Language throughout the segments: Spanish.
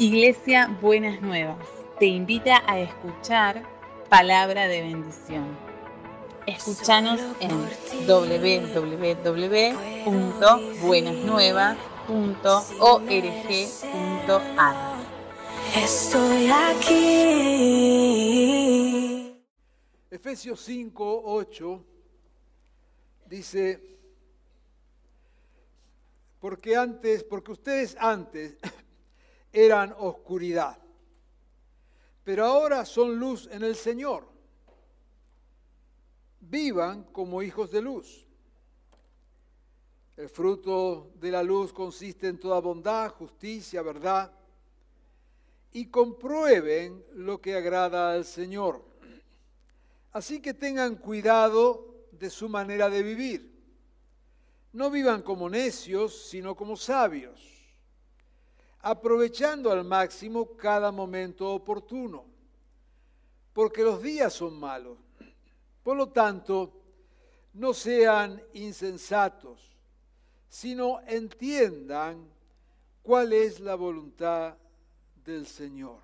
Iglesia Buenas Nuevas te invita a escuchar palabra de bendición. Escúchanos en www.buenasnuevas.org.ar. Estoy aquí. Efesios 5, 8 dice, porque antes, porque ustedes antes eran oscuridad, pero ahora son luz en el Señor. Vivan como hijos de luz. El fruto de la luz consiste en toda bondad, justicia, verdad, y comprueben lo que agrada al Señor. Así que tengan cuidado de su manera de vivir. No vivan como necios, sino como sabios aprovechando al máximo cada momento oportuno, porque los días son malos. Por lo tanto, no sean insensatos, sino entiendan cuál es la voluntad del Señor.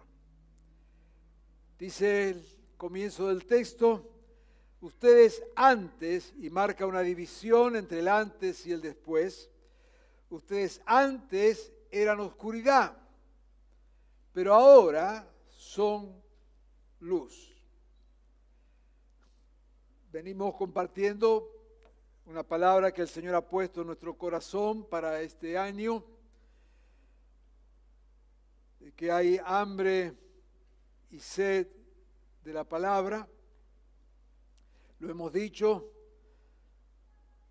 Dice el comienzo del texto, ustedes antes, y marca una división entre el antes y el después, ustedes antes eran oscuridad, pero ahora son luz. Venimos compartiendo una palabra que el Señor ha puesto en nuestro corazón para este año, que hay hambre y sed de la palabra. Lo hemos dicho,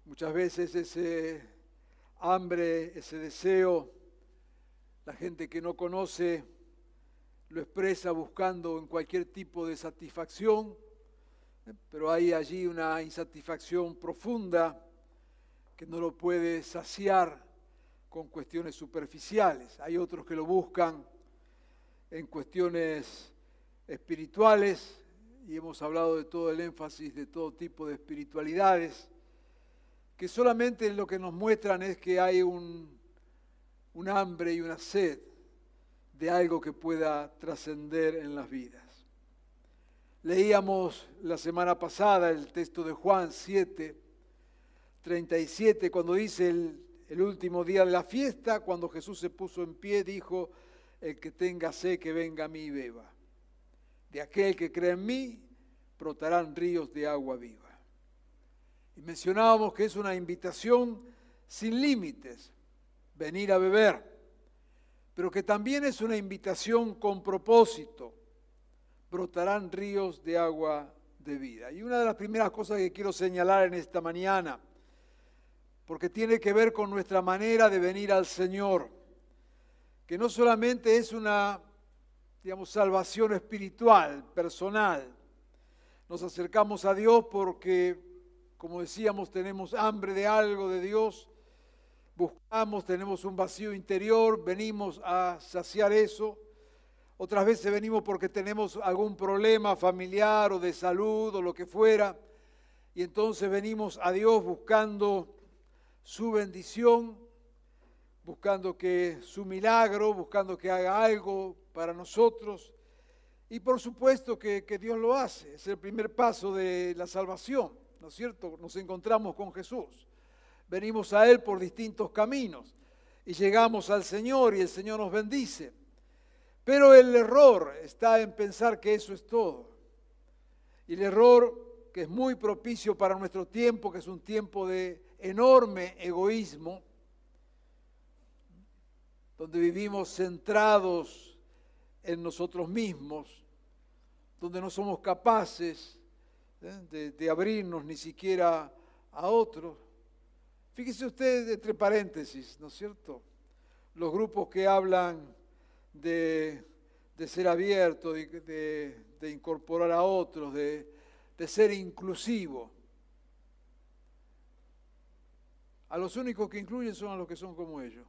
muchas veces ese hambre, ese deseo la gente que no conoce lo expresa buscando en cualquier tipo de satisfacción, ¿eh? pero hay allí una insatisfacción profunda que no lo puede saciar con cuestiones superficiales. Hay otros que lo buscan en cuestiones espirituales y hemos hablado de todo el énfasis de todo tipo de espiritualidades, que solamente lo que nos muestran es que hay un un hambre y una sed de algo que pueda trascender en las vidas. Leíamos la semana pasada el texto de Juan 7, 37, cuando dice el, el último día de la fiesta, cuando Jesús se puso en pie, dijo, el que tenga sed, que venga a mí y beba. De aquel que cree en mí, brotarán ríos de agua viva. Y mencionábamos que es una invitación sin límites, venir a beber, pero que también es una invitación con propósito. Brotarán ríos de agua de vida. Y una de las primeras cosas que quiero señalar en esta mañana, porque tiene que ver con nuestra manera de venir al Señor, que no solamente es una, digamos, salvación espiritual, personal. Nos acercamos a Dios porque, como decíamos, tenemos hambre de algo de Dios buscamos, tenemos un vacío interior, venimos a saciar eso. Otras veces venimos porque tenemos algún problema familiar o de salud o lo que fuera. Y entonces venimos a Dios buscando su bendición, buscando que su milagro, buscando que haga algo para nosotros. Y por supuesto que, que Dios lo hace, es el primer paso de la salvación, ¿no es cierto? Nos encontramos con Jesús venimos a Él por distintos caminos y llegamos al Señor y el Señor nos bendice. Pero el error está en pensar que eso es todo. Y el error que es muy propicio para nuestro tiempo, que es un tiempo de enorme egoísmo, donde vivimos centrados en nosotros mismos, donde no somos capaces ¿eh? de, de abrirnos ni siquiera a otros, Fíjese usted, entre paréntesis, ¿no es cierto? Los grupos que hablan de, ser abierto, de, incorporar a otros, de, ser inclusivo. A los únicos que incluyen son a los que son como ellos.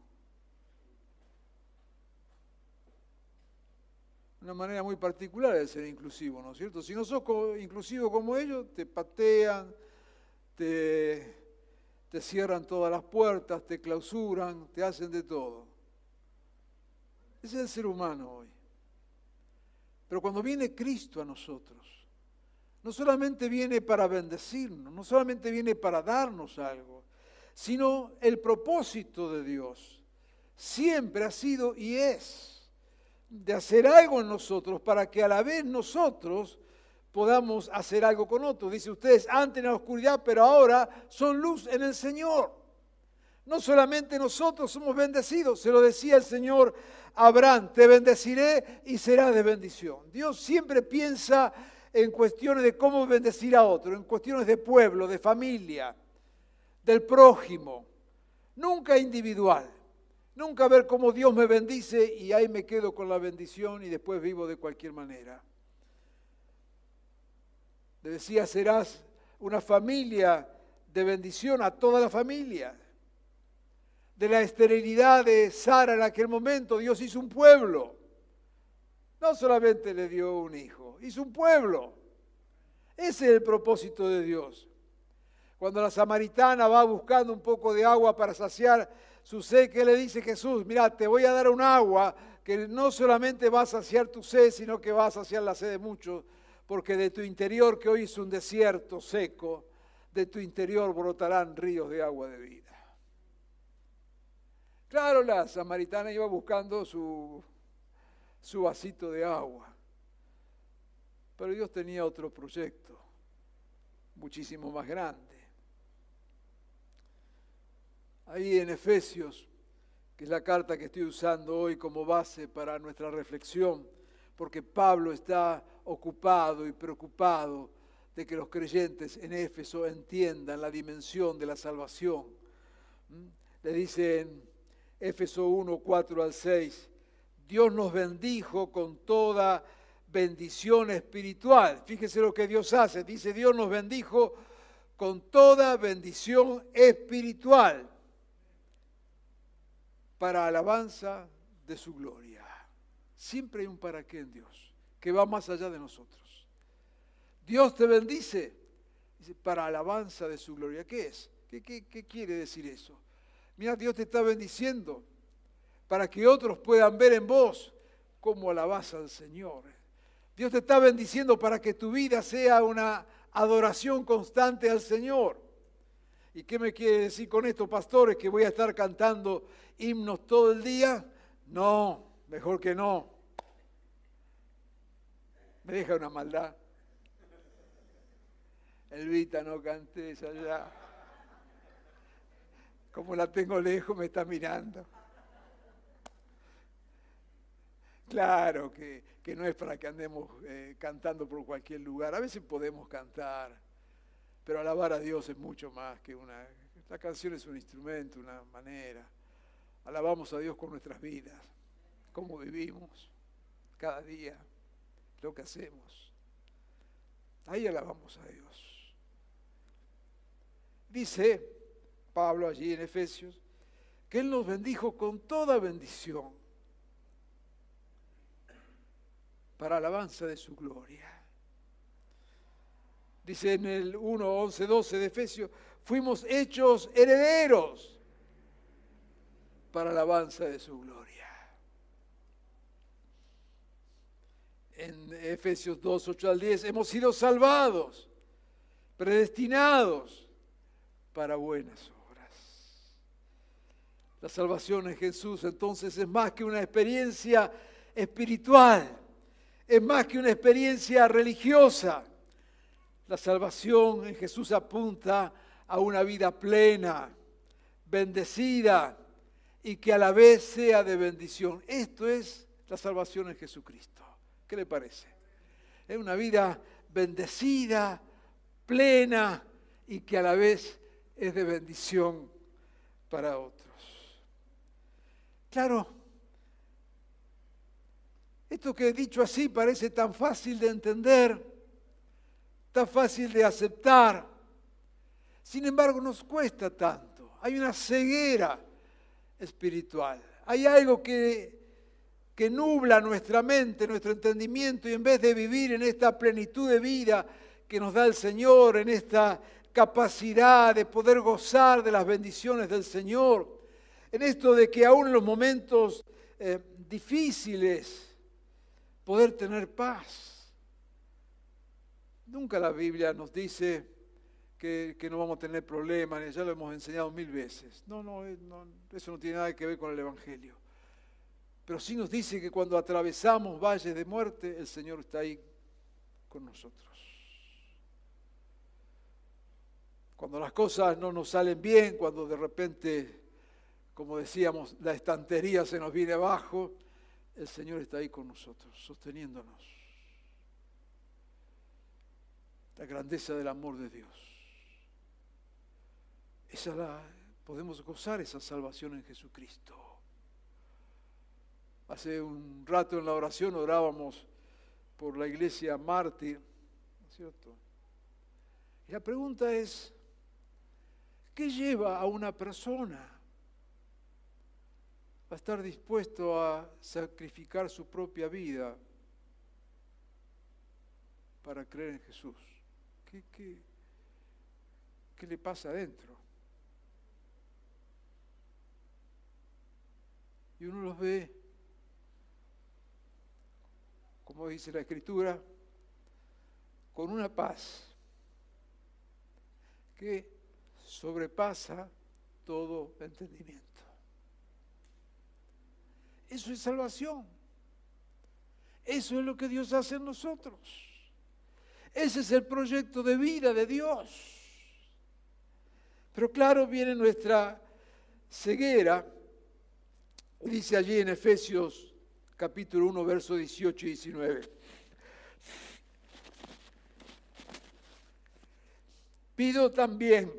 Una manera muy particular de ser inclusivo, ¿no es cierto? Si no sos inclusivo como ellos, te patean, te te cierran todas las puertas, te clausuran, te hacen de todo. Ese es el ser humano hoy. Pero cuando viene Cristo a nosotros, no solamente viene para bendecirnos, no solamente viene para darnos algo, sino el propósito de Dios siempre ha sido y es de hacer algo en nosotros para que a la vez nosotros podamos hacer algo con otros. Dice ustedes, antes en la oscuridad, pero ahora son luz en el Señor. No solamente nosotros somos bendecidos, se lo decía el Señor a Abraham, te bendeciré y serás de bendición. Dios siempre piensa en cuestiones de cómo bendecir a otro, en cuestiones de pueblo, de familia, del prójimo, nunca individual. Nunca ver cómo Dios me bendice y ahí me quedo con la bendición y después vivo de cualquier manera. Le decía, serás una familia de bendición a toda la familia. De la esterilidad de Sara en aquel momento, Dios hizo un pueblo. No solamente le dio un hijo, hizo un pueblo. Ese es el propósito de Dios. Cuando la samaritana va buscando un poco de agua para saciar su sed, ¿qué le dice Jesús? Mira, te voy a dar un agua que no solamente va a saciar tu sed, sino que va a saciar la sed de muchos porque de tu interior, que hoy es un desierto seco, de tu interior brotarán ríos de agua de vida. Claro, la samaritana iba buscando su, su vasito de agua, pero Dios tenía otro proyecto, muchísimo más grande. Ahí en Efesios, que es la carta que estoy usando hoy como base para nuestra reflexión, porque Pablo está ocupado y preocupado de que los creyentes en Éfeso entiendan la dimensión de la salvación. ¿Mm? Le dice en Éfeso 1, 4 al 6, Dios nos bendijo con toda bendición espiritual. Fíjese lo que Dios hace. Dice, Dios nos bendijo con toda bendición espiritual para alabanza de su gloria. Siempre hay un para qué en Dios, que va más allá de nosotros. Dios te bendice dice, para alabanza de su gloria. ¿Qué es? ¿Qué, qué quiere decir eso? Mira, Dios te está bendiciendo para que otros puedan ver en vos cómo alabas al Señor. Dios te está bendiciendo para que tu vida sea una adoración constante al Señor. ¿Y qué me quiere decir con esto, pastores? ¿Que voy a estar cantando himnos todo el día? No, Mejor que no. Me deja una maldad. Elvita, no cantes allá. Como la tengo lejos, me está mirando. Claro que, no es para que andemos eh, cantando por cualquier lugar. A veces podemos cantar, pero alabar a Dios es mucho más que una... La canción es un instrumento, una manera. Alabamos a Dios con nuestras vidas cómo vivimos cada día, lo que hacemos. Ahí alabamos a Dios. Dice Pablo allí en Efesios que Él nos bendijo con toda bendición para alabanza de su gloria. Dice en el 1, 11, 12 de Efesios, fuimos hechos herederos para alabanza de su gloria. En Efesios 2, 8 al 10, hemos sido salvados, predestinados para buenas obras. La salvación en Jesús entonces es más que una experiencia espiritual, es más que una experiencia religiosa. La salvación en Jesús apunta a una vida plena, bendecida y que a la vez sea de bendición. Esto es la salvación en Jesucristo. ¿Qué le parece? Es una vida bendecida, plena y que a la vez es de bendición para otros. Claro, esto que he dicho así parece tan fácil de entender, tan fácil de aceptar. Sin embargo, nos cuesta tanto. Hay una ceguera espiritual. Hay algo que que nubla nuestra mente, nuestro entendimiento, y en vez de vivir en esta plenitud de vida que nos da el Señor, en esta capacidad de poder gozar de las bendiciones del Señor, en esto de que aún en los momentos eh, difícil es poder tener paz. Nunca la Biblia nos dice que, no vamos a tener problemas, ya lo hemos enseñado mil veces. No, no, no, eso no tiene nada que ver con el Evangelio. Pero sí nos dice que cuando atravesamos valles de muerte, el Señor está ahí con nosotros. Cuando las cosas no nos salen bien, cuando de repente, como decíamos, la estantería se nos viene abajo, el Señor está ahí con nosotros, sosteniéndonos. La grandeza del amor de Dios. Esa la, podemos gozar esa salvación en Jesucristo. Hace un rato en la oración orábamos por la iglesia mártir, ¿no es cierto? Y la pregunta es, ¿qué lleva a una persona a estar dispuesto a sacrificar su propia vida para creer en Jesús? ¿Qué, qué, qué le pasa adentro? Y uno los ve, como dice la Escritura, con una paz que sobrepasa todo entendimiento. Eso es salvación. Eso es lo que Dios hace en nosotros. Ese es el proyecto de vida de Dios. Pero claro, viene nuestra ceguera Dice allí en Efesios capítulo 1, verso 18 y 19. Pido también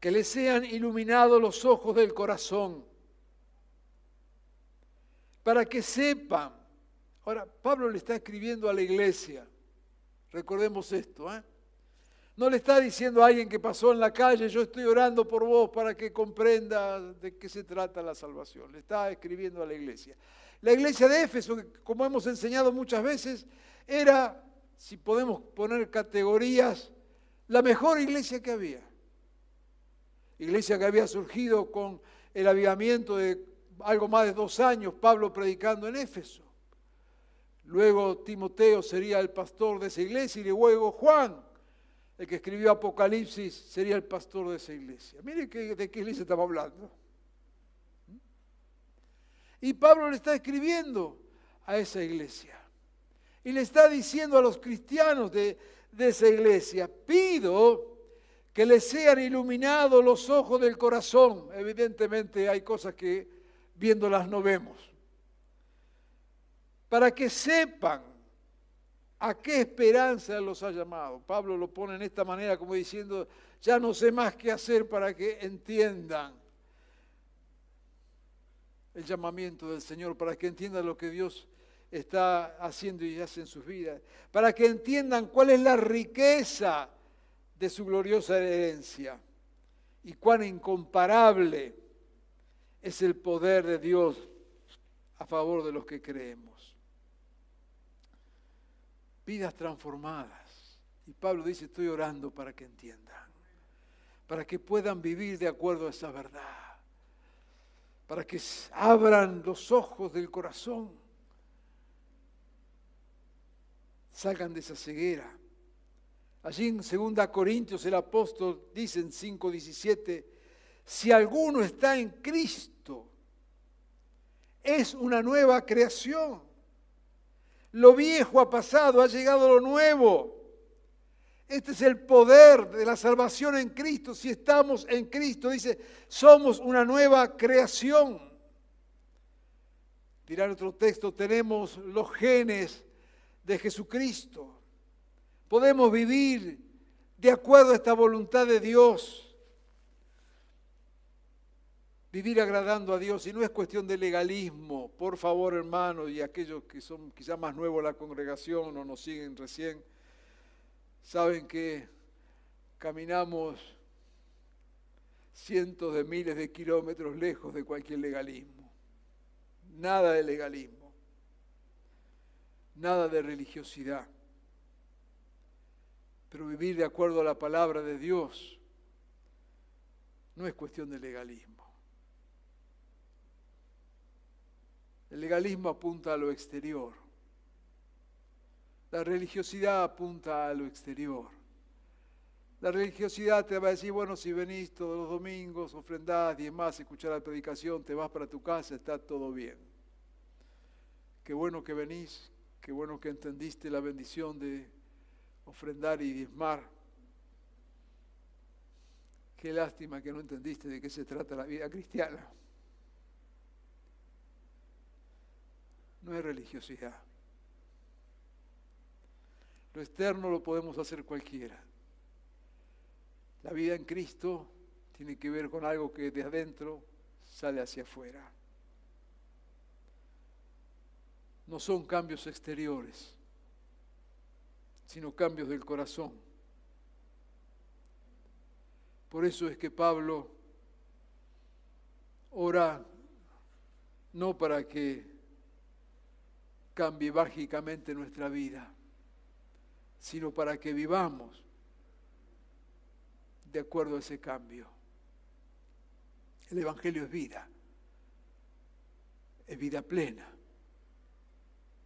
que les sean iluminados los ojos del corazón, para que sepan. Ahora, Pablo le está escribiendo a la iglesia, recordemos esto, ¿eh? No le está diciendo a alguien que pasó en la calle, yo estoy orando por vos para que comprenda de qué se trata la salvación. Le está escribiendo a la iglesia. La iglesia de Éfeso, como hemos enseñado muchas veces, era, si podemos poner categorías, la mejor iglesia que había. Iglesia que había surgido con el avivamiento de algo más de dos años, Pablo predicando en Éfeso. Luego Timoteo sería el pastor de esa iglesia y luego Juan el que escribió Apocalipsis sería el pastor de esa iglesia. Mire de qué iglesia estamos hablando. Y Pablo le está escribiendo a esa iglesia. Y le está diciendo a los cristianos de, de esa iglesia, pido que les sean iluminados los ojos del corazón. Evidentemente hay cosas que viéndolas no vemos. Para que sepan ¿A qué esperanza los ha llamado? Pablo lo pone en esta manera como diciendo, ya no sé más qué hacer para que entiendan el llamamiento del Señor, para que entiendan lo que Dios está haciendo y hace en sus vidas, para que entiendan cuál es la riqueza de su gloriosa herencia y cuán incomparable es el poder de Dios a favor de los que creemos vidas transformadas. Y Pablo dice, estoy orando para que entiendan, para que puedan vivir de acuerdo a esa verdad, para que abran los ojos del corazón, salgan de esa ceguera. Allí en 2 Corintios el apóstol dice en 5:17, si alguno está en Cristo, es una nueva creación lo viejo ha pasado, ha llegado lo nuevo. Este es el poder de la salvación en Cristo. Si estamos en Cristo, dice, somos una nueva creación. Dirá otro texto, tenemos los genes de Jesucristo. Podemos vivir de acuerdo a esta voluntad de Dios vivir agradando a Dios y no es cuestión de legalismo. Por favor, hermanos, y aquellos que son quizás más nuevos en la congregación o nos siguen recién, saben que caminamos cientos de miles de kilómetros lejos de cualquier legalismo. Nada de legalismo. Nada de religiosidad. Pero vivir de acuerdo a la palabra de Dios no es cuestión de legalismo El legalismo apunta a lo exterior. La religiosidad apunta a lo exterior. La religiosidad te va a decir, bueno, si venís todos los domingos, ofrendás, más, escuchar la predicación, te vas para tu casa, está todo bien. Qué bueno que venís, qué bueno que entendiste la bendición de ofrendar y diezmar. Qué lástima que no entendiste de qué se trata la vida cristiana. No es religiosidad. Lo externo lo podemos hacer cualquiera. La vida en Cristo tiene que ver con algo que de adentro sale hacia afuera. No son cambios exteriores, sino cambios del corazón. Por eso es que Pablo ora no para que cambie mágicamente nuestra vida, sino para que vivamos de acuerdo a ese cambio. El Evangelio es vida, es vida plena.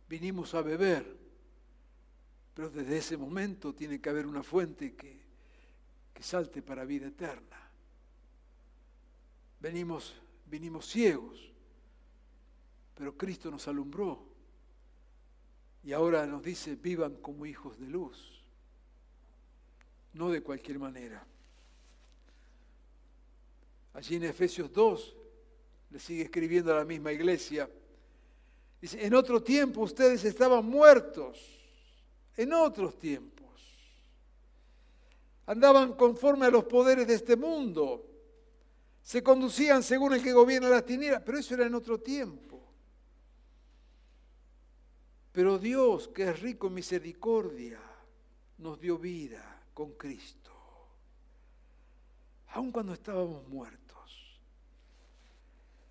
Vinimos a beber, pero desde ese momento tiene que haber una fuente que, que salte para vida eterna. Venimos, vinimos ciegos, pero Cristo nos alumbró y ahora nos dice, vivan como hijos de luz, no de cualquier manera. Allí en Efesios 2 le sigue escribiendo a la misma iglesia. Dice, en otro tiempo ustedes estaban muertos, en otros tiempos. Andaban conforme a los poderes de este mundo. Se conducían según el que gobierna las tinieblas, pero eso era en otro tiempo. Pero Dios, que es rico en misericordia, nos dio vida con Cristo, aun cuando estábamos muertos.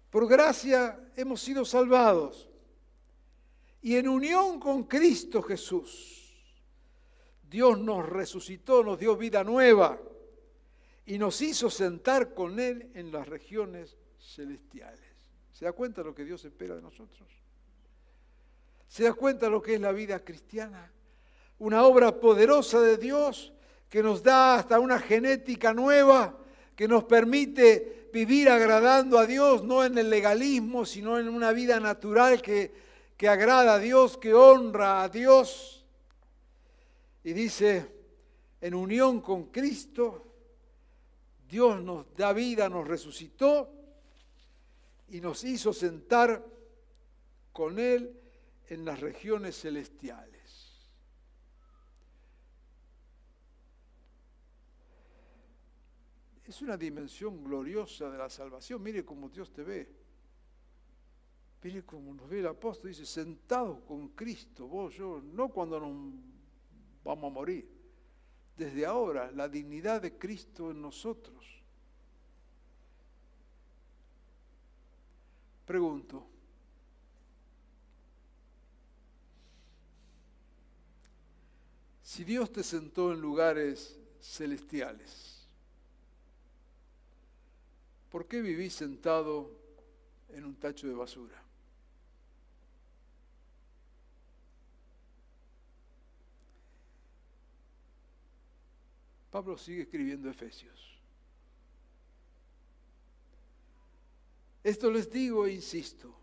Por gracia hemos sido salvados. Y en unión con Cristo Jesús, Dios nos resucitó, nos dio vida nueva y nos hizo sentar con Él en las regiones celestiales. ¿Se da cuenta de lo que Dios espera de nosotros? ¿Se da cuenta de lo que es la vida cristiana? Una obra poderosa de Dios que nos da hasta una genética nueva, que nos permite vivir agradando a Dios, no en el legalismo, sino en una vida natural que, que agrada a Dios, que honra a Dios. Y dice, en unión con Cristo, Dios nos da vida, nos resucitó y nos hizo sentar con Él en las regiones celestiales. Es una dimensión gloriosa de la salvación. Mire cómo Dios te ve. Mire cómo nos ve el apóstol. Dice, sentado con Cristo, vos, yo, no cuando nos vamos a morir. Desde ahora, la dignidad de Cristo en nosotros. Pregunto, si Dios te sentó en lugares celestiales, ¿por qué vivís sentado en un tacho de basura? Pablo sigue escribiendo Efesios. Esto les digo e insisto,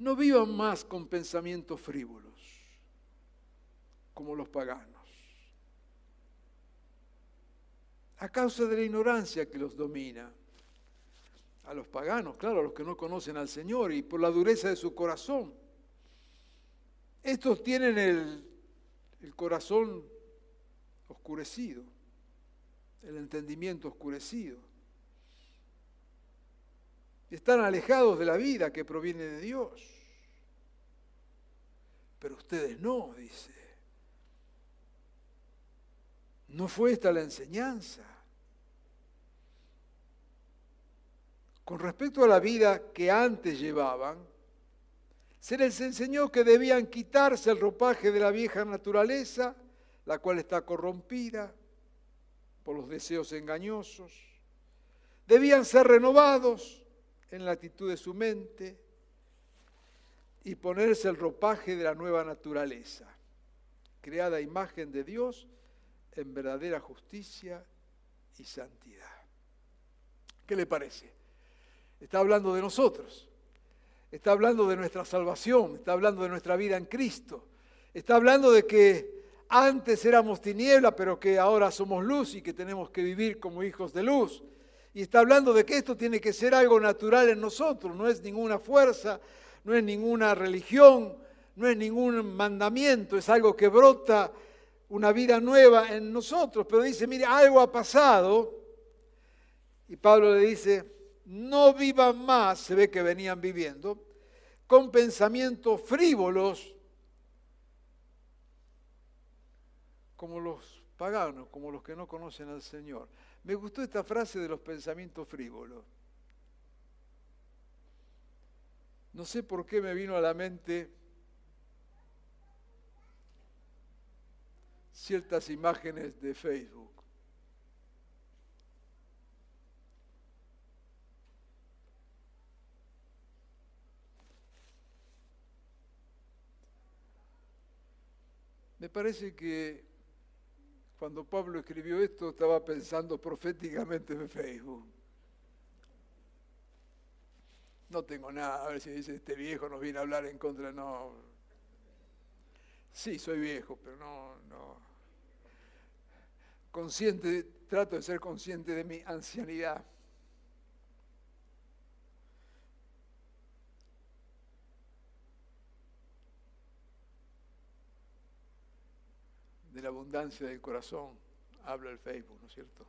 no vivan más con pensamientos frívolos, como los paganos a causa de la ignorancia que los domina. A los paganos, claro, a los que no conocen al Señor y por la dureza de su corazón. Estos tienen el, el corazón oscurecido, el entendimiento oscurecido. Están alejados de la vida que proviene de Dios. Pero ustedes no, dice. No fue esta la enseñanza. Con respecto a la vida que antes llevaban, se les enseñó que debían quitarse el ropaje de la vieja naturaleza, la cual está corrompida por los deseos engañosos. Debían ser renovados en la actitud de su mente y ponerse el ropaje de la nueva naturaleza, creada imagen de Dios en verdadera justicia y santidad. ¿Qué le parece? Está hablando de nosotros, está hablando de nuestra salvación, está hablando de nuestra vida en Cristo, está hablando de que antes éramos tiniebla, pero que ahora somos luz y que tenemos que vivir como hijos de luz. Y está hablando de que esto tiene que ser algo natural en nosotros, no es ninguna fuerza, no es ninguna religión, no es ningún mandamiento, es algo que brota una vida nueva en nosotros. Pero dice, mire, algo ha pasado. Y Pablo le dice, no vivan más, se ve que venían viviendo, con pensamientos frívolos como los paganos, como los que no conocen al Señor. Me gustó esta frase de los pensamientos frívolos. No sé por qué me vino a la mente ciertas imágenes de Facebook. Me parece que cuando Pablo escribió esto estaba pensando proféticamente en Facebook. No tengo nada, a ver si dice este viejo nos viene a hablar en contra, no. Sí, soy viejo, pero no, no. Consciente, trato de ser consciente de mi ancianidad. de la abundancia del corazón habla el Facebook, ¿no es cierto?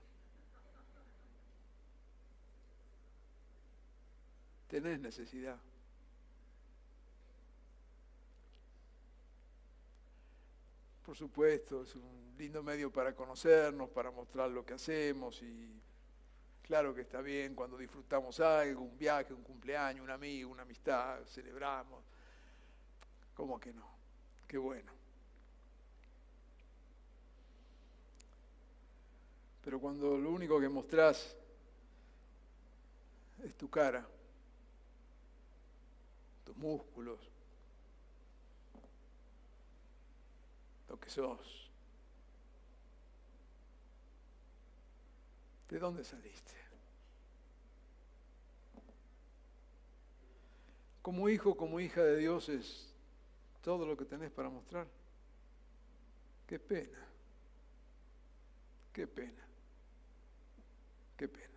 Tenés necesidad. Por supuesto, es un lindo medio para conocernos, para mostrar lo que hacemos y claro que está bien cuando disfrutamos algo, un viaje, un cumpleaños, un amigo, una amistad, celebramos. ¿Cómo que no? Qué bueno. Pero cuando lo único que mostrás es tu cara, tus músculos, lo que sos, ¿de dónde saliste? Como hijo, como hija de Dios es todo lo que tenés para mostrar. Qué pena, qué pena. Qué pena.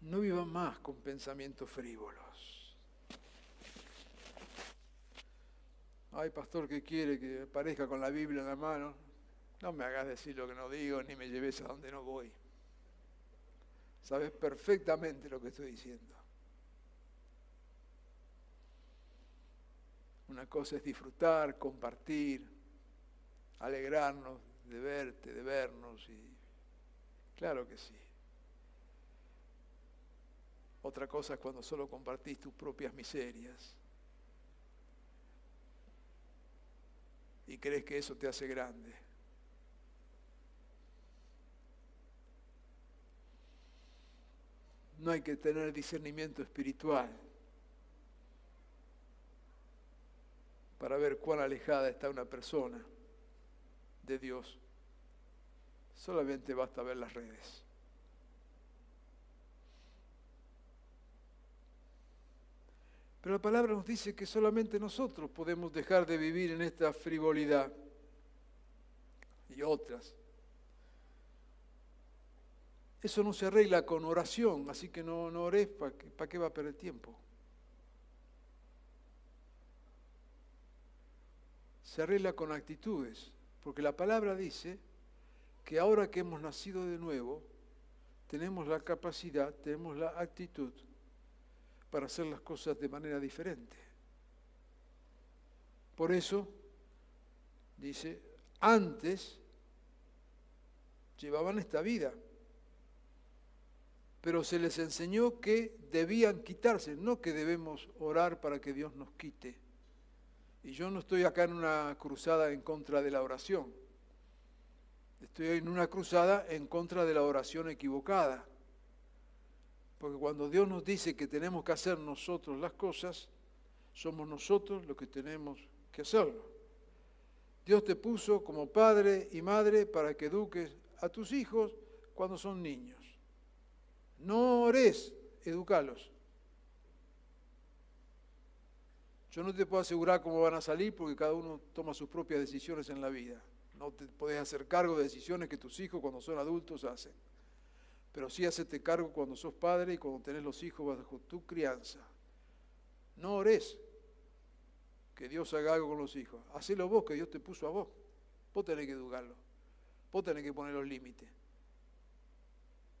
No vivan más con pensamientos frívolos. Ay, pastor, ¿qué quiere que aparezca con la Biblia en la mano? No me hagas decir lo que no digo, ni me lleves a donde no voy. Sabes perfectamente lo que estoy diciendo. Una cosa es disfrutar, compartir, alegrarnos de verte, de vernos y claro que sí. Otra cosa es cuando solo compartís tus propias miserias y crees que eso te hace grande. No hay que tener discernimiento espiritual para ver cuán alejada está una persona de Dios. Solamente basta ver las redes. Pero la palabra nos dice que solamente nosotros podemos dejar de vivir en esta frivolidad y otras. Eso no se arregla con oración, así que no, no ores, ¿para qué va a perder tiempo? se arregla con actitudes, porque la palabra dice que ahora que hemos nacido de nuevo, tenemos la capacidad, tenemos la actitud para hacer las cosas de manera diferente. Por eso, dice, antes llevaban esta vida, pero se les enseñó que debían quitarse, no que debemos orar para que Dios nos quite. Y yo no estoy acá en una cruzada en contra de la oración. Estoy en una cruzada en contra de la oración equivocada. Porque cuando Dios nos dice que tenemos que hacer nosotros las cosas, somos nosotros los que tenemos que hacerlo. Dios te puso como padre y madre para que eduques a tus hijos cuando son niños. No ores, educalos. Yo no te puedo asegurar cómo van a salir porque cada uno toma sus propias decisiones en la vida. No te puedes hacer cargo de decisiones que tus hijos cuando son adultos hacen. Pero sí hacete cargo cuando sos padre y cuando tenés los hijos bajo tu crianza. No ores que Dios haga algo con los hijos. Hacelo vos, que Dios te puso a vos. Vos tenés que educarlo. Vos tenés que poner los límites.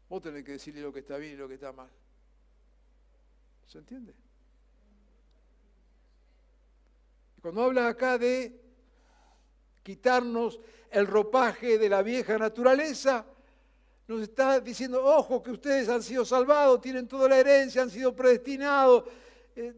Vos tenés que decirle lo que está bien y lo que está mal. ¿Se entiende? Cuando habla acá de quitarnos el ropaje de la vieja naturaleza, nos está diciendo, ojo, que ustedes han sido salvados, tienen toda la herencia, han sido predestinados. Eh,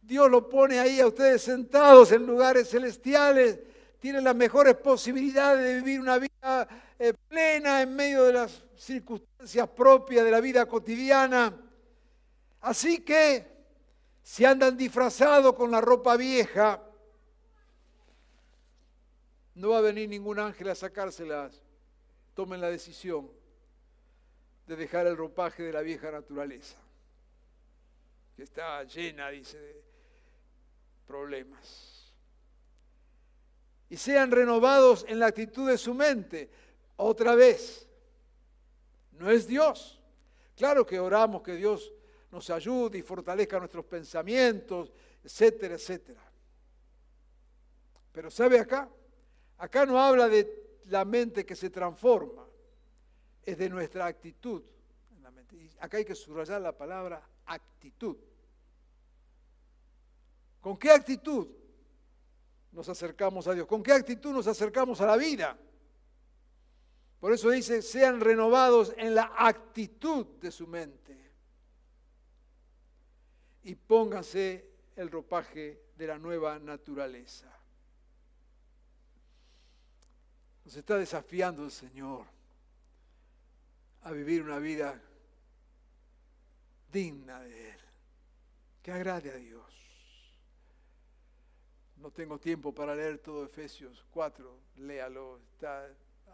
Dios lo pone ahí a ustedes sentados en lugares celestiales, tienen las mejores posibilidades de vivir una vida eh, plena en medio de las circunstancias propias de la vida cotidiana. Así que, si andan disfrazados con la ropa vieja, no va a venir ningún ángel a sacárselas. Tomen la decisión de dejar el ropaje de la vieja naturaleza, que está llena, dice, de problemas. Y sean renovados en la actitud de su mente. Otra vez, no es Dios. Claro que oramos que Dios nos ayude y fortalezca nuestros pensamientos, etcétera, etcétera. Pero ¿sabe acá? Acá no habla de la mente que se transforma es de nuestra actitud. acá hay que subrayar la palabra actitud. ¿Con qué actitud nos acercamos a Dios? ¿Con qué actitud nos acercamos a la vida? Por eso dice, sean renovados en la actitud de su mente y pónganse el ropaje de la nueva naturaleza. Nos está desafiando el Señor a vivir una vida digna de Él, que agrade a Dios. No tengo tiempo para leer todo Efesios 4, léalo,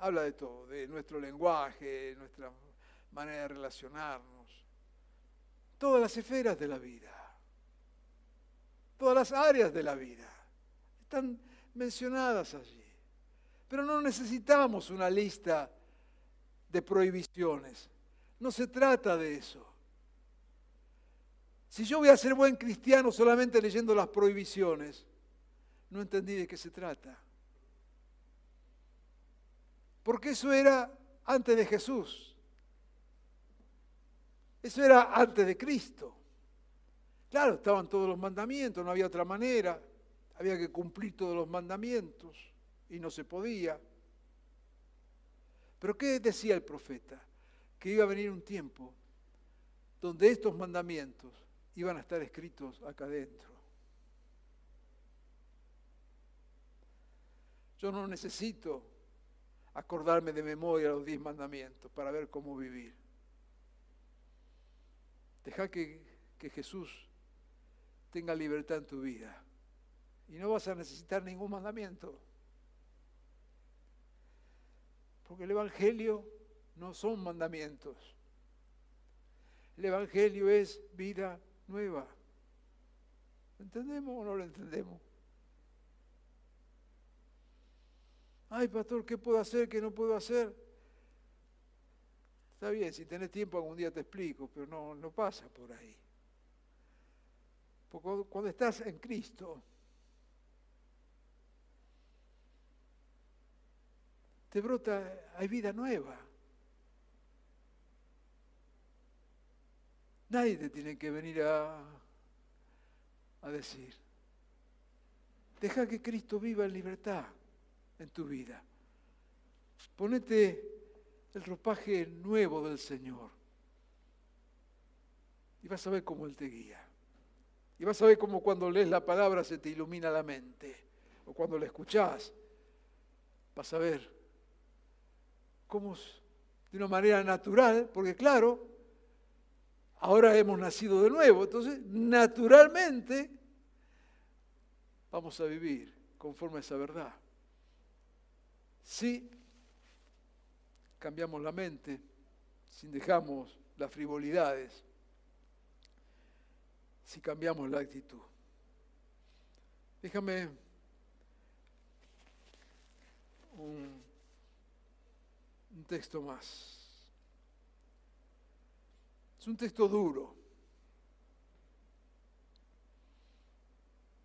habla de todo, de nuestro lenguaje, nuestra manera de relacionarnos, todas las esferas de la vida, todas las áreas de la vida, están mencionadas allí. Pero no necesitamos una lista de prohibiciones. No se trata de eso. Si yo voy a ser buen cristiano solamente leyendo las prohibiciones, no entendí de qué se trata. Porque eso era antes de Jesús. Eso era antes de Cristo. Claro, estaban todos los mandamientos, no había otra manera. Había que cumplir todos los mandamientos y no se podía. Pero ¿qué decía el profeta? Que iba a venir un tiempo donde estos mandamientos iban a estar escritos acá adentro. Yo no necesito acordarme de memoria los diez mandamientos para ver cómo vivir. Deja que, que Jesús tenga libertad en tu vida y no vas a necesitar ningún mandamiento. Porque el Evangelio no son mandamientos. El Evangelio es vida nueva. ¿Lo entendemos o no lo entendemos? Ay, pastor, ¿qué puedo hacer? ¿Qué no puedo hacer? Está bien, si tenés tiempo algún día te explico, pero no, no pasa por ahí. Porque cuando estás en Cristo, te brota, hay vida nueva. Nadie te tiene que venir a, a decir. Deja que Cristo viva en libertad en tu vida. Ponete el ropaje nuevo del Señor. Y vas a ver cómo Él te guía. Y vas a ver cómo cuando lees la palabra se te ilumina la mente. O cuando la escuchás, vas a ver como de una manera natural, porque claro, ahora hemos nacido de nuevo, entonces naturalmente vamos a vivir conforme a esa verdad. Si cambiamos la mente, si dejamos las frivolidades, si cambiamos la actitud. Déjame un, un texto más. Es un texto duro.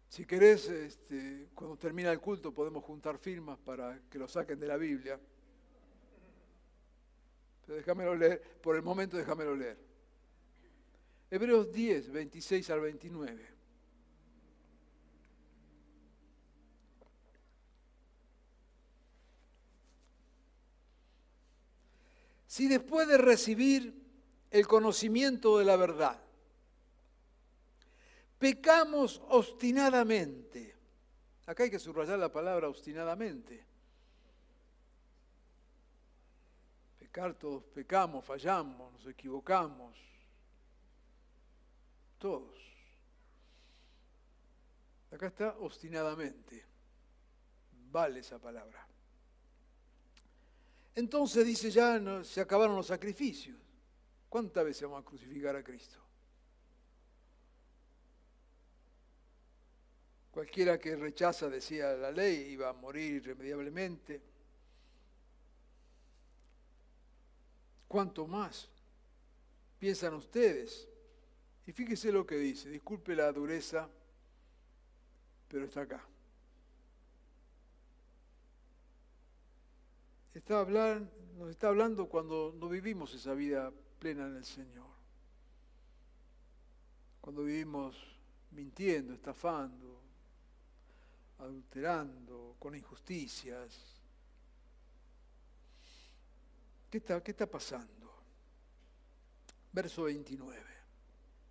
Si querés, este, cuando termina el culto podemos juntar firmas para que lo saquen de la Biblia. Pero déjamelo leer, por el momento déjamelo leer. Hebreos 10, 26 al 29. Si después de recibir el conocimiento de la verdad, pecamos obstinadamente, acá hay que subrayar la palabra obstinadamente, pecar todos pecamos, fallamos, nos equivocamos, todos. Acá está obstinadamente, vale esa palabra. Entonces dice ya no, se acabaron los sacrificios. ¿Cuántas veces vamos a crucificar a Cristo? Cualquiera que rechaza, decía la ley, iba a morir irremediablemente. ¿Cuánto más? Piensan ustedes. Y fíjese lo que dice, disculpe la dureza, pero está acá. Está hablando, nos está hablando cuando no vivimos esa vida plena en el Señor. Cuando vivimos mintiendo, estafando, adulterando, con injusticias. ¿Qué está, qué está pasando? Verso 29.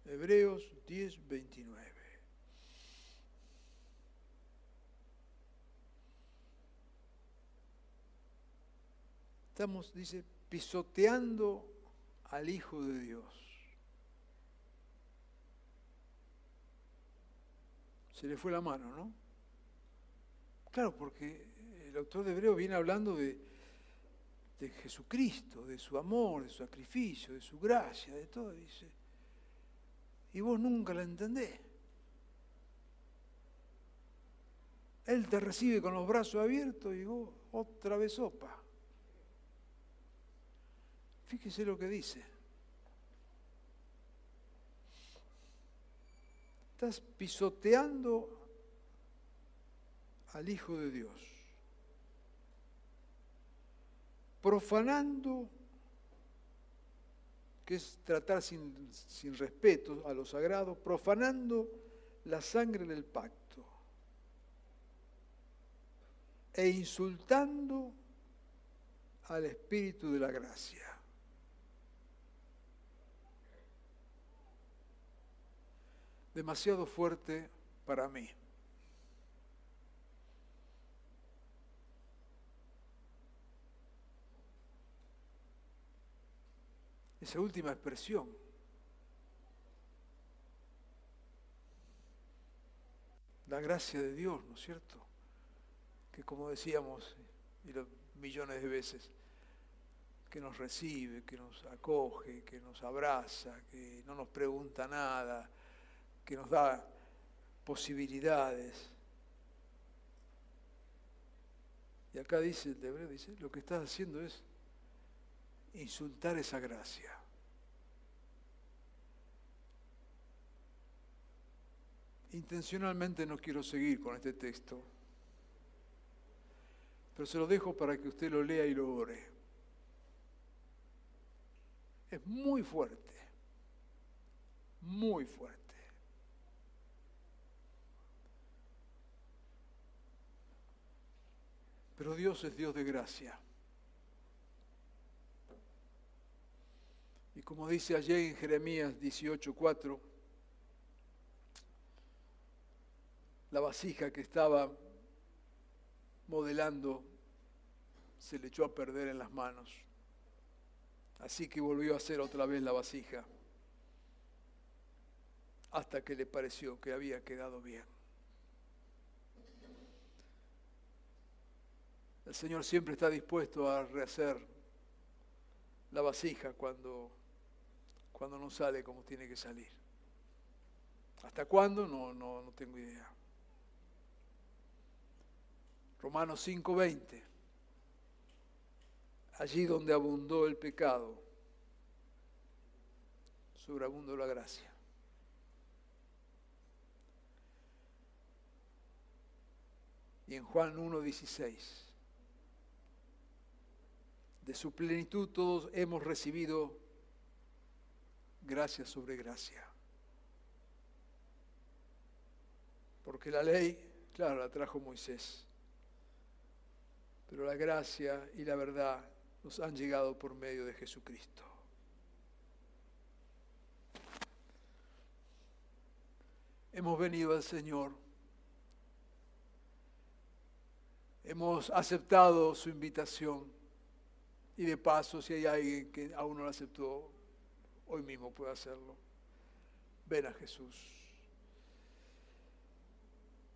Hebreos 10, 29. Estamos, dice, pisoteando al Hijo de Dios. Se le fue la mano, ¿no? Claro, porque el autor de Hebreo viene hablando de, de Jesucristo, de su amor, de su sacrificio, de su gracia, de todo, dice. Y vos nunca la entendés. Él te recibe con los brazos abiertos y vos otra vez sopa. Fíjese lo que dice. Estás pisoteando al Hijo de Dios, profanando, que es tratar sin, sin respeto a lo sagrado, profanando la sangre del pacto e insultando al Espíritu de la gracia. Demasiado fuerte para mí. Esa última expresión. La gracia de Dios, ¿no es cierto? Que como decíamos y millones de veces, que nos recibe, que nos acoge, que nos abraza, que no nos pregunta nada, que nos da posibilidades. Y acá dice el de dice, lo que estás haciendo es insultar esa gracia. Intencionalmente no quiero seguir con este texto, pero se lo dejo para que usted lo lea y lo ore. Es muy fuerte, muy fuerte. Pero Dios es Dios de gracia. Y como dice allí en Jeremías 18:4, la vasija que estaba modelando se le echó a perder en las manos. Así que volvió a hacer otra vez la vasija hasta que le pareció que había quedado bien. El Señor siempre está dispuesto a rehacer la vasija cuando, cuando no sale como tiene que salir. ¿Hasta cuándo? No, no, no tengo idea. Romanos 5:20. Allí donde abundó el pecado, sobreabundó la gracia. Y en Juan 1:16, de su plenitud todos hemos recibido gracia sobre gracia. Porque la ley, claro, la trajo Moisés, pero la gracia y la verdad nos han llegado por medio de Jesucristo. Hemos venido al Señor, hemos aceptado su invitación y de paso, si hay alguien que aún no lo aceptó, hoy mismo puede hacerlo. Ven a Jesús.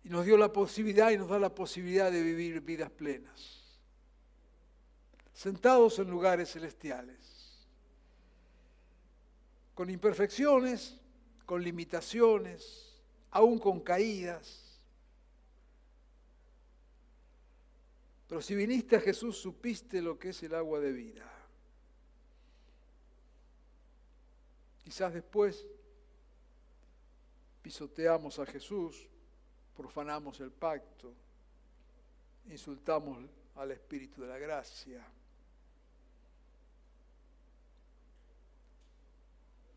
Y nos dio la posibilidad y nos da la posibilidad de vivir vidas plenas sentados en lugares celestiales, con imperfecciones, con limitaciones, aún con caídas. Pero si viniste a Jesús, supiste lo que es el agua de vida. Quizás después pisoteamos a Jesús, profanamos el pacto, insultamos al Espíritu de la gracia.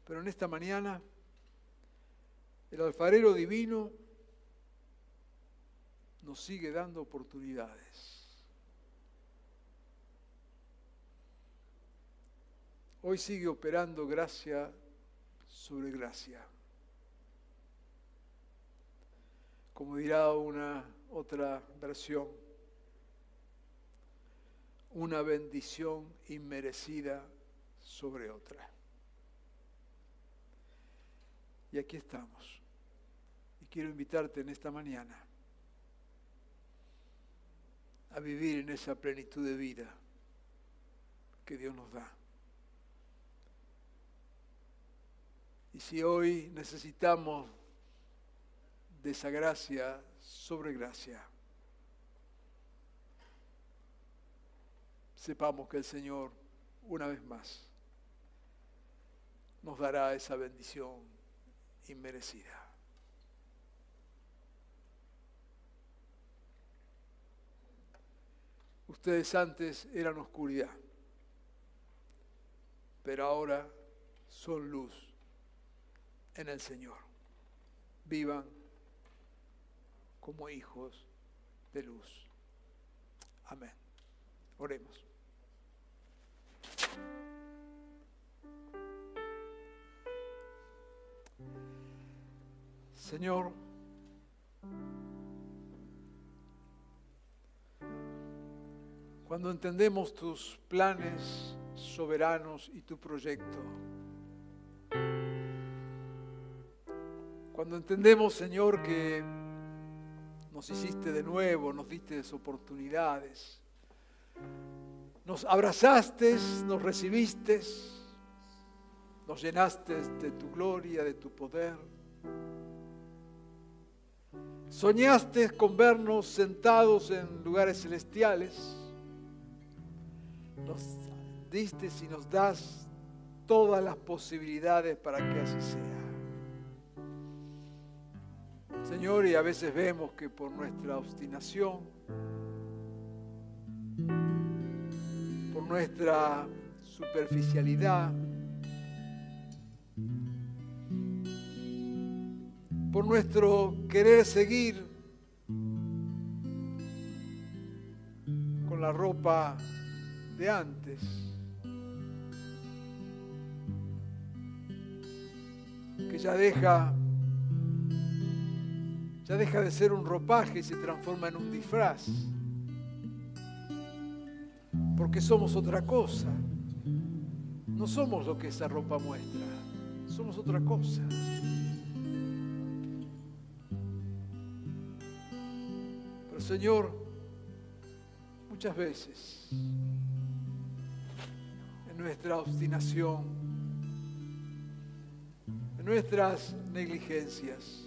Pero en esta mañana el alfarero divino nos sigue dando oportunidades. Hoy sigue operando gracia sobre gracia. Como dirá una otra versión, una bendición inmerecida sobre otra. Y aquí estamos. Y quiero invitarte en esta mañana a vivir en esa plenitud de vida que Dios nos da. Y si hoy necesitamos de esa gracia sobre gracia, sepamos que el Señor, una vez más, nos dará esa bendición inmerecida. Ustedes antes eran oscuridad, pero ahora son luz en el Señor. Vivan como hijos de luz. Amén. Oremos. Señor, cuando entendemos tus planes soberanos y tu proyecto, cuando entendemos, Señor, que nos hiciste de nuevo, nos diste oportunidades, nos abrazaste, nos recibiste, nos llenaste de tu gloria, de tu poder. Soñaste con vernos sentados en lugares celestiales. Nos diste y nos das todas las posibilidades para que así sea. Señor, y a veces vemos que por nuestra obstinación, por nuestra superficialidad, por nuestro querer seguir con la ropa de antes. Que ya deja ya deja de ser un ropaje y se transforma en un disfraz. porque somos otra cosa. No somos lo que esa ropa muestra, somos otra cosa. Pero Señor, muchas veces en nuestra obstinación, en nuestras negligencias,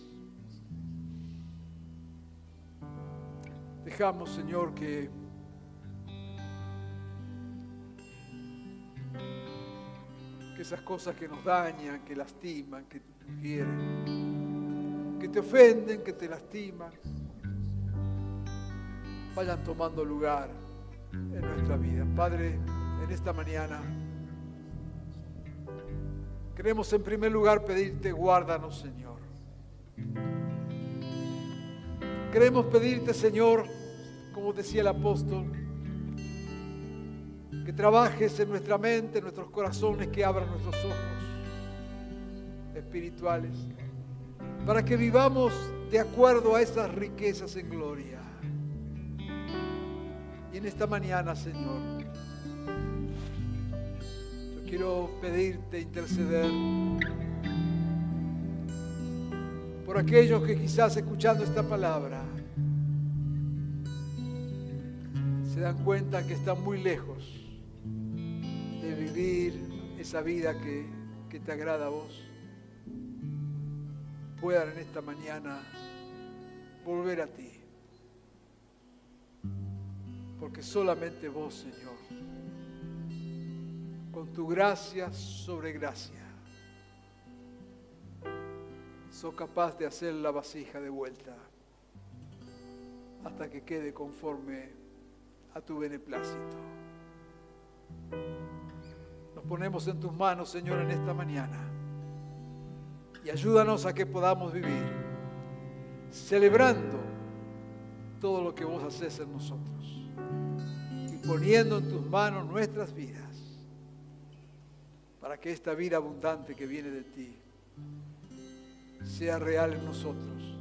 Señor, que esas cosas que nos dañan, que lastiman, que nos que te ofenden, que te lastiman, vayan tomando lugar en nuestra vida. Padre, en esta mañana queremos en primer lugar pedirte, guárdanos, Señor. Queremos pedirte, Señor, como decía el apóstol, que trabajes en nuestra mente, en nuestros corazones, que abran nuestros ojos espirituales, para que vivamos de acuerdo a esas riquezas en gloria. Y en esta mañana, Señor, yo quiero pedirte interceder por aquellos que quizás escuchando esta palabra se dan cuenta que están muy lejos esa vida que, que te agrada a vos, puedan en esta mañana volver a ti. Porque solamente vos, Señor, con tu gracia sobre gracia, sos capaz de hacer la vasija de vuelta hasta que quede conforme a tu beneplácito. Ponemos en tus manos, Señor, en esta mañana. Y ayúdanos a que podamos vivir celebrando todo lo que vos haces en nosotros. Y poniendo en tus manos nuestras vidas para que esta vida abundante que viene de ti sea real en nosotros,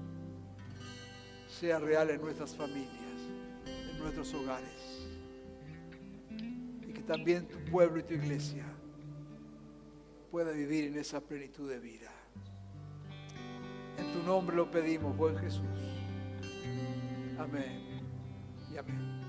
sea real en nuestras familias, nuestros hogares y que también tu pueblo y tu iglesia pueda vivir en esa plenitud de vida. En tu nombre lo pedimos, buen Jesús. Amén y amén.